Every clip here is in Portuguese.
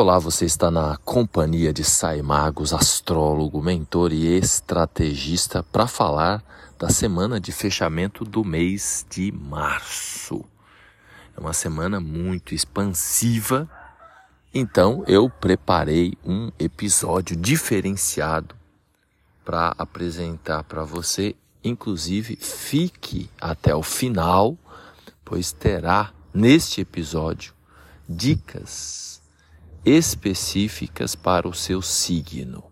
Olá, você está na companhia de Sai Magos, astrólogo, mentor e estrategista para falar da semana de fechamento do mês de março. É uma semana muito expansiva, então eu preparei um episódio diferenciado para apresentar para você. Inclusive, fique até o final, pois terá neste episódio dicas específicas para o seu signo.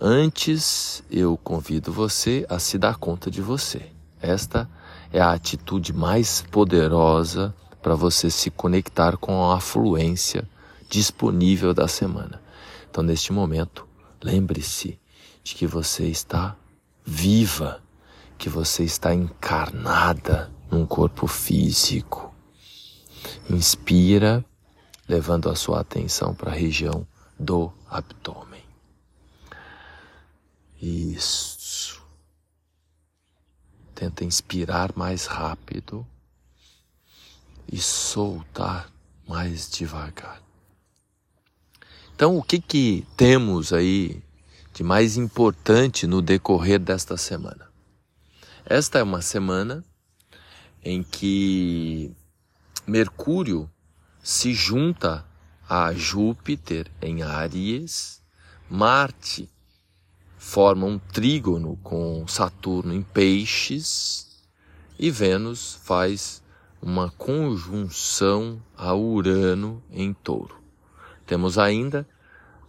Antes, eu convido você a se dar conta de você. Esta é a atitude mais poderosa para você se conectar com a fluência disponível da semana. Então, neste momento, lembre-se de que você está viva, que você está encarnada num corpo físico. Inspira levando a sua atenção para a região do abdômen. Isso. Tenta inspirar mais rápido e soltar mais devagar. Então, o que que temos aí de mais importante no decorrer desta semana? Esta é uma semana em que Mercúrio se junta a Júpiter em Áries, Marte forma um trígono com Saturno em Peixes e Vênus faz uma conjunção a Urano em Touro. Temos ainda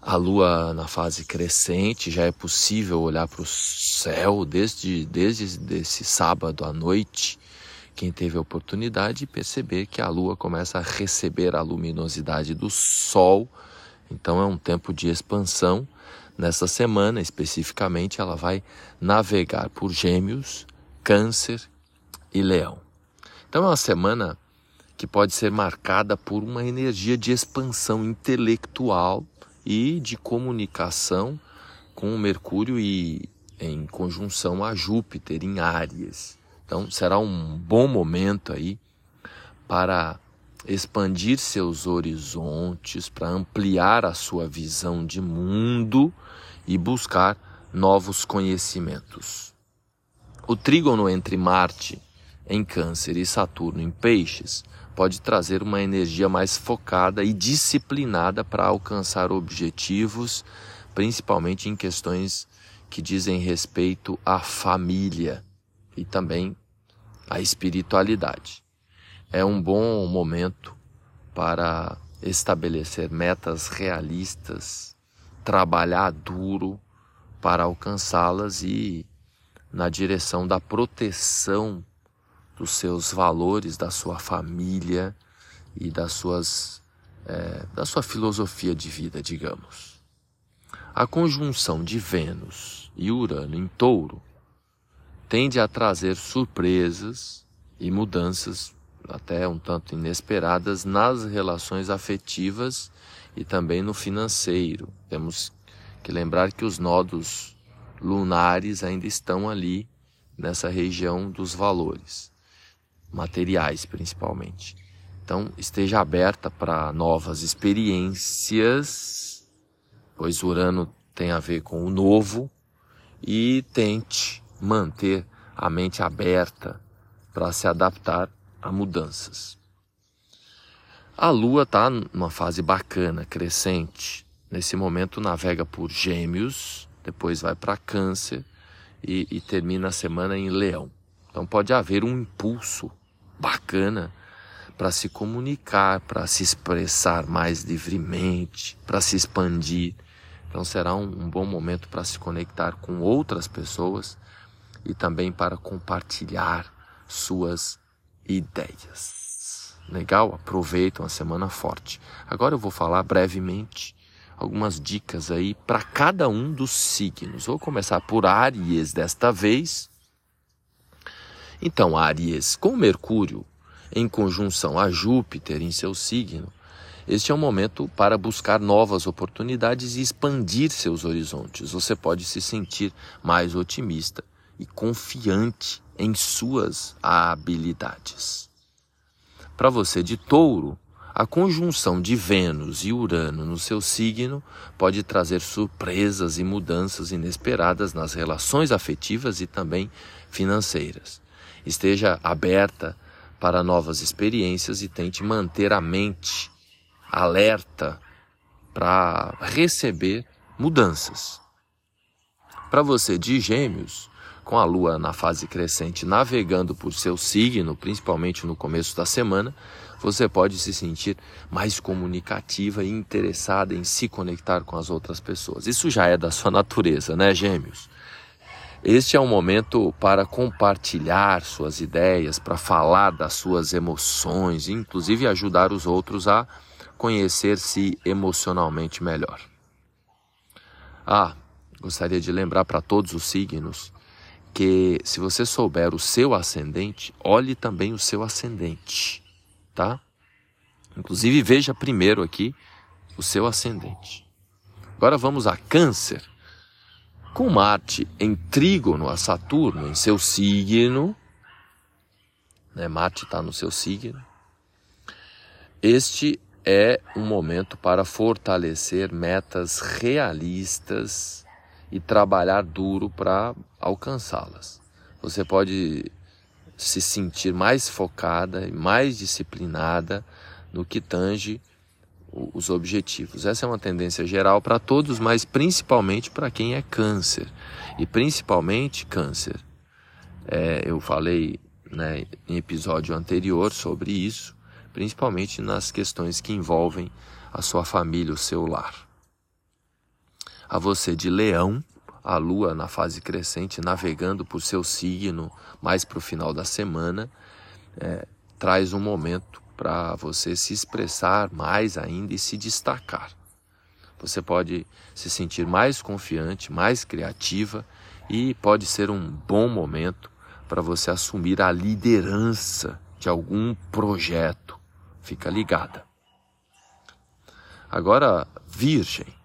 a Lua na fase crescente, já é possível olhar para o céu desde, desde esse sábado à noite quem teve a oportunidade de perceber que a lua começa a receber a luminosidade do sol, então é um tempo de expansão. Nessa semana, especificamente, ela vai navegar por Gêmeos, Câncer e Leão. Então é uma semana que pode ser marcada por uma energia de expansão intelectual e de comunicação com Mercúrio e em conjunção a Júpiter em Áries. Então será um bom momento aí para expandir seus horizontes, para ampliar a sua visão de mundo e buscar novos conhecimentos. O trígono entre Marte em Câncer e Saturno em Peixes pode trazer uma energia mais focada e disciplinada para alcançar objetivos, principalmente em questões que dizem respeito à família e também a espiritualidade. É um bom momento para estabelecer metas realistas, trabalhar duro para alcançá-las e na direção da proteção dos seus valores, da sua família e das suas, é, da sua filosofia de vida, digamos. A conjunção de Vênus e Urano em touro tende a trazer surpresas e mudanças até um tanto inesperadas nas relações afetivas e também no financeiro. Temos que lembrar que os nodos lunares ainda estão ali nessa região dos valores, materiais principalmente. Então, esteja aberta para novas experiências, pois Urano tem a ver com o novo, e tente manter a mente aberta para se adaptar a mudanças. A Lua está numa fase bacana, crescente. Nesse momento navega por Gêmeos, depois vai para Câncer e, e termina a semana em Leão. Então pode haver um impulso bacana para se comunicar, para se expressar mais livremente, para se expandir. Então será um, um bom momento para se conectar com outras pessoas e também para compartilhar suas ideias. Legal? Aproveita uma semana forte. Agora eu vou falar brevemente algumas dicas aí para cada um dos signos. Vou começar por Aries desta vez. Então, Aries, com Mercúrio em conjunção a Júpiter em seu signo, este é um momento para buscar novas oportunidades e expandir seus horizontes. Você pode se sentir mais otimista e confiante em suas habilidades. Para você de touro, A conjunção de Vênus e Urano no seu signo pode trazer surpresas e mudanças inesperadas nas relações afetivas e também financeiras. Esteja aberta para novas experiências e tente manter a mente alerta para receber mudanças. Para você de Gêmeos, com a Lua na fase crescente navegando por seu signo, principalmente no começo da semana, você pode se sentir mais comunicativa e interessada em se conectar com as outras pessoas. Isso já é da sua natureza, né, Gêmeos? Este é um momento para compartilhar suas ideias, para falar das suas emoções, inclusive ajudar os outros a conhecer-se emocionalmente melhor. Ah, gostaria de lembrar para todos os signos que se você souber o seu ascendente, olhe também o seu ascendente, tá? Inclusive veja primeiro aqui o seu ascendente. Agora vamos a Câncer. Com Marte em trígono a Saturno em seu signo, né? Marte está no seu signo. Este é um momento para fortalecer metas realistas e trabalhar duro para alcançá-las. Você pode se sentir mais focada e mais disciplinada no que tange os objetivos. Essa é uma tendência geral para todos, mas principalmente para quem é câncer. E principalmente câncer. É, eu falei né, em episódio anterior sobre isso, principalmente nas questões que envolvem a sua família, o seu lar a você de leão, a lua na fase crescente, navegando por seu signo mais para o final da semana, é, traz um momento para você se expressar mais ainda e se destacar. Você pode se sentir mais confiante, mais criativa e pode ser um bom momento para você assumir a liderança de algum projeto. Fica ligada. Agora, Virgem.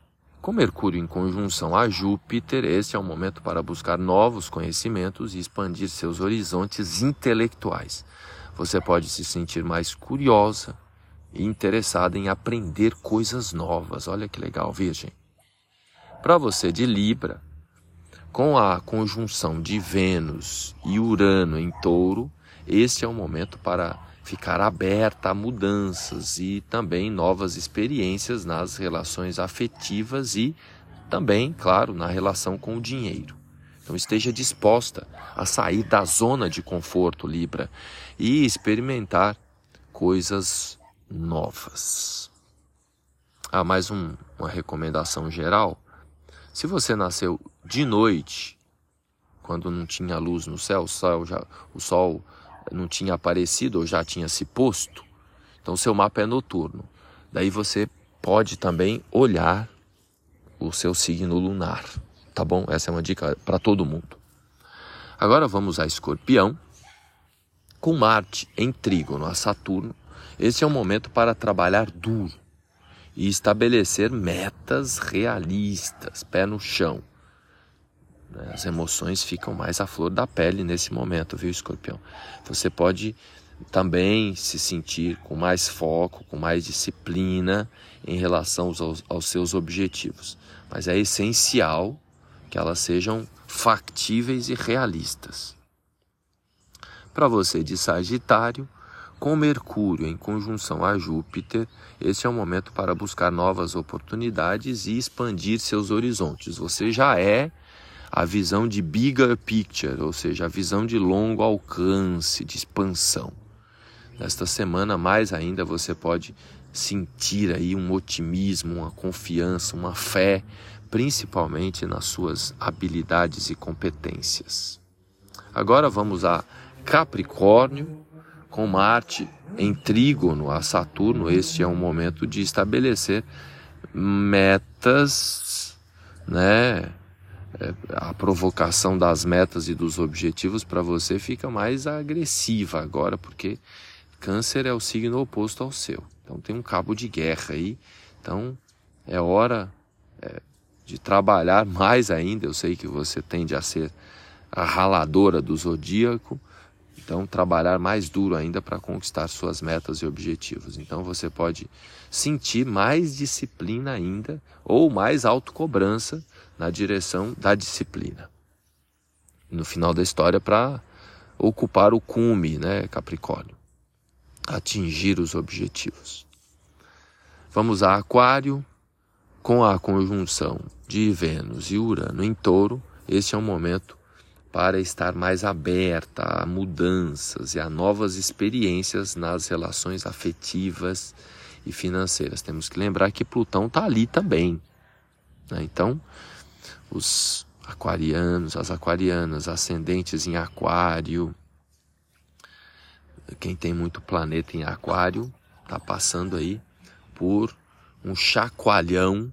Com Mercúrio em conjunção a Júpiter, esse é o momento para buscar novos conhecimentos e expandir seus horizontes intelectuais. Você pode se sentir mais curiosa e interessada em aprender coisas novas. Olha que legal, Virgem. Para você de Libra, com a conjunção de Vênus e Urano em Touro, este é o momento para ficar aberta a mudanças e também novas experiências nas relações afetivas e também, claro, na relação com o dinheiro. Então esteja disposta a sair da zona de conforto, Libra, e experimentar coisas novas. Ah, mais um, uma recomendação geral. Se você nasceu de noite, quando não tinha luz no céu, o sol já, o sol não tinha aparecido ou já tinha se posto, então seu mapa é noturno. Daí você pode também olhar o seu signo lunar, tá bom? Essa é uma dica para todo mundo. Agora vamos a Escorpião. Com Marte em trígono a Saturno, esse é um momento para trabalhar duro e estabelecer metas realistas, pé no chão. Né? As emoções ficam mais à flor da pele nesse momento, viu, escorpião? Você pode também se sentir com mais foco, com mais disciplina em relação aos, aos seus objetivos. Mas é essencial que elas sejam factíveis e realistas. Para você de Sagitário, com Mercúrio em conjunção a Júpiter, esse é o momento para buscar novas oportunidades e expandir seus horizontes. Você já é a visão de bigger picture, ou seja, a visão de longo alcance, de expansão. Nesta semana, mais ainda, você pode sentir aí um otimismo, uma confiança, uma fé, principalmente nas suas habilidades e competências. Agora vamos a Capricórnio, com Marte em trígono a Saturno. Este é um momento de estabelecer metas, né? É, a provocação das metas e dos objetivos para você fica mais agressiva agora, porque Câncer é o signo oposto ao seu. Então tem um cabo de guerra aí. Então é hora é, de trabalhar mais ainda. Eu sei que você tende a ser a raladora do zodíaco. Então, trabalhar mais duro ainda para conquistar suas metas e objetivos. Então, você pode sentir mais disciplina ainda ou mais autocobrança na direção da disciplina. No final da história, para ocupar o cume, né, Capricórnio? Atingir os objetivos. Vamos a Aquário, com a conjunção de Vênus e Urano em touro, este é um momento para estar mais aberta a mudanças e a novas experiências nas relações afetivas e financeiras. Temos que lembrar que Plutão está ali também. Né? Então, os aquarianos, as aquarianas, ascendentes em aquário, quem tem muito planeta em aquário, está passando aí por um chacoalhão.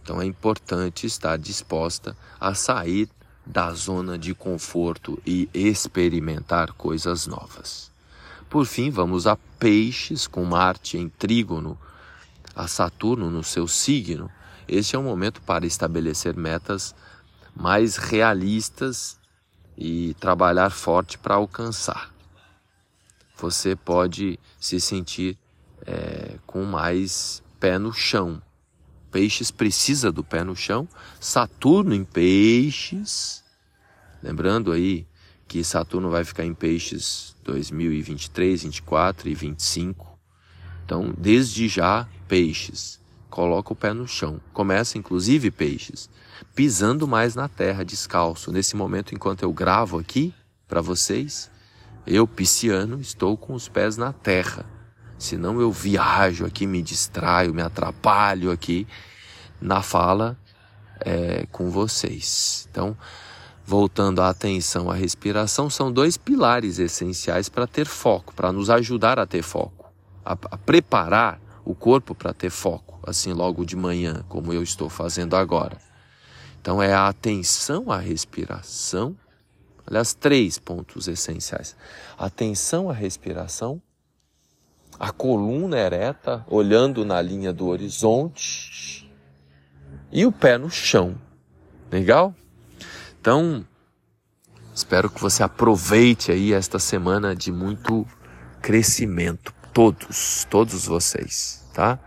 Então é importante estar disposta a sair da zona de conforto e experimentar coisas novas. Por fim, vamos a Peixes, com Marte em trígono a Saturno no seu signo. Este é um momento para estabelecer metas mais realistas e trabalhar forte para alcançar. Você pode se sentir é, com mais pé no chão, Peixes precisa do pé no chão, Saturno em Peixes. Lembrando aí que Saturno vai ficar em Peixes 2023, 24 e 25. Então, desde já, Peixes, coloca o pé no chão. Começa inclusive Peixes, pisando mais na terra, descalço. Nesse momento, enquanto eu gravo aqui para vocês, eu, pisciano, estou com os pés na terra senão eu viajo aqui, me distraio, me atrapalho aqui na fala é, com vocês. Então, voltando a atenção à respiração, são dois pilares essenciais para ter foco, para nos ajudar a ter foco, a, a preparar o corpo para ter foco, assim logo de manhã, como eu estou fazendo agora. Então, é a atenção à respiração. Aliás, três pontos essenciais: atenção à respiração, a coluna ereta, olhando na linha do horizonte e o pé no chão. Legal? Então, espero que você aproveite aí esta semana de muito crescimento, todos, todos vocês, tá?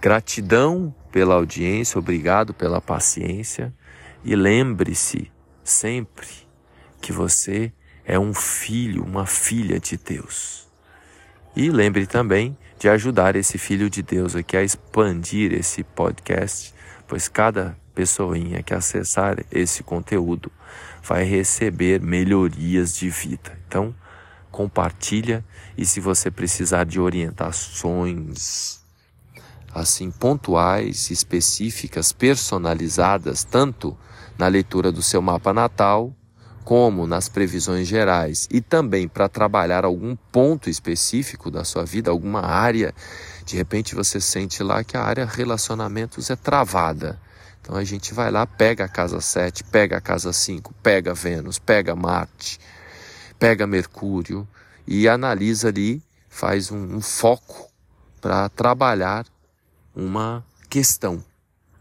Gratidão pela audiência, obrigado pela paciência e lembre-se sempre que você é um filho, uma filha de Deus. E lembre também de ajudar esse filho de Deus aqui a expandir esse podcast, pois cada pessoinha que acessar esse conteúdo vai receber melhorias de vida. Então, compartilha e se você precisar de orientações assim pontuais, específicas, personalizadas, tanto na leitura do seu mapa natal, como nas previsões gerais e também para trabalhar algum ponto específico da sua vida, alguma área, de repente você sente lá que a área relacionamentos é travada. Então a gente vai lá, pega a casa 7, pega a casa 5, pega Vênus, pega Marte, pega Mercúrio e analisa ali, faz um, um foco para trabalhar uma questão,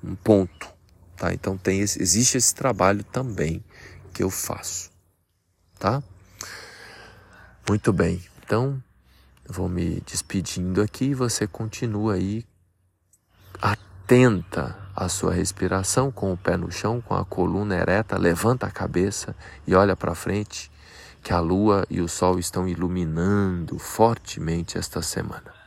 um ponto. Tá? Então tem esse, existe esse trabalho também que eu faço, tá? Muito bem, então vou me despedindo aqui. Você continua aí atenta à sua respiração, com o pé no chão, com a coluna ereta, levanta a cabeça e olha para frente, que a lua e o sol estão iluminando fortemente esta semana.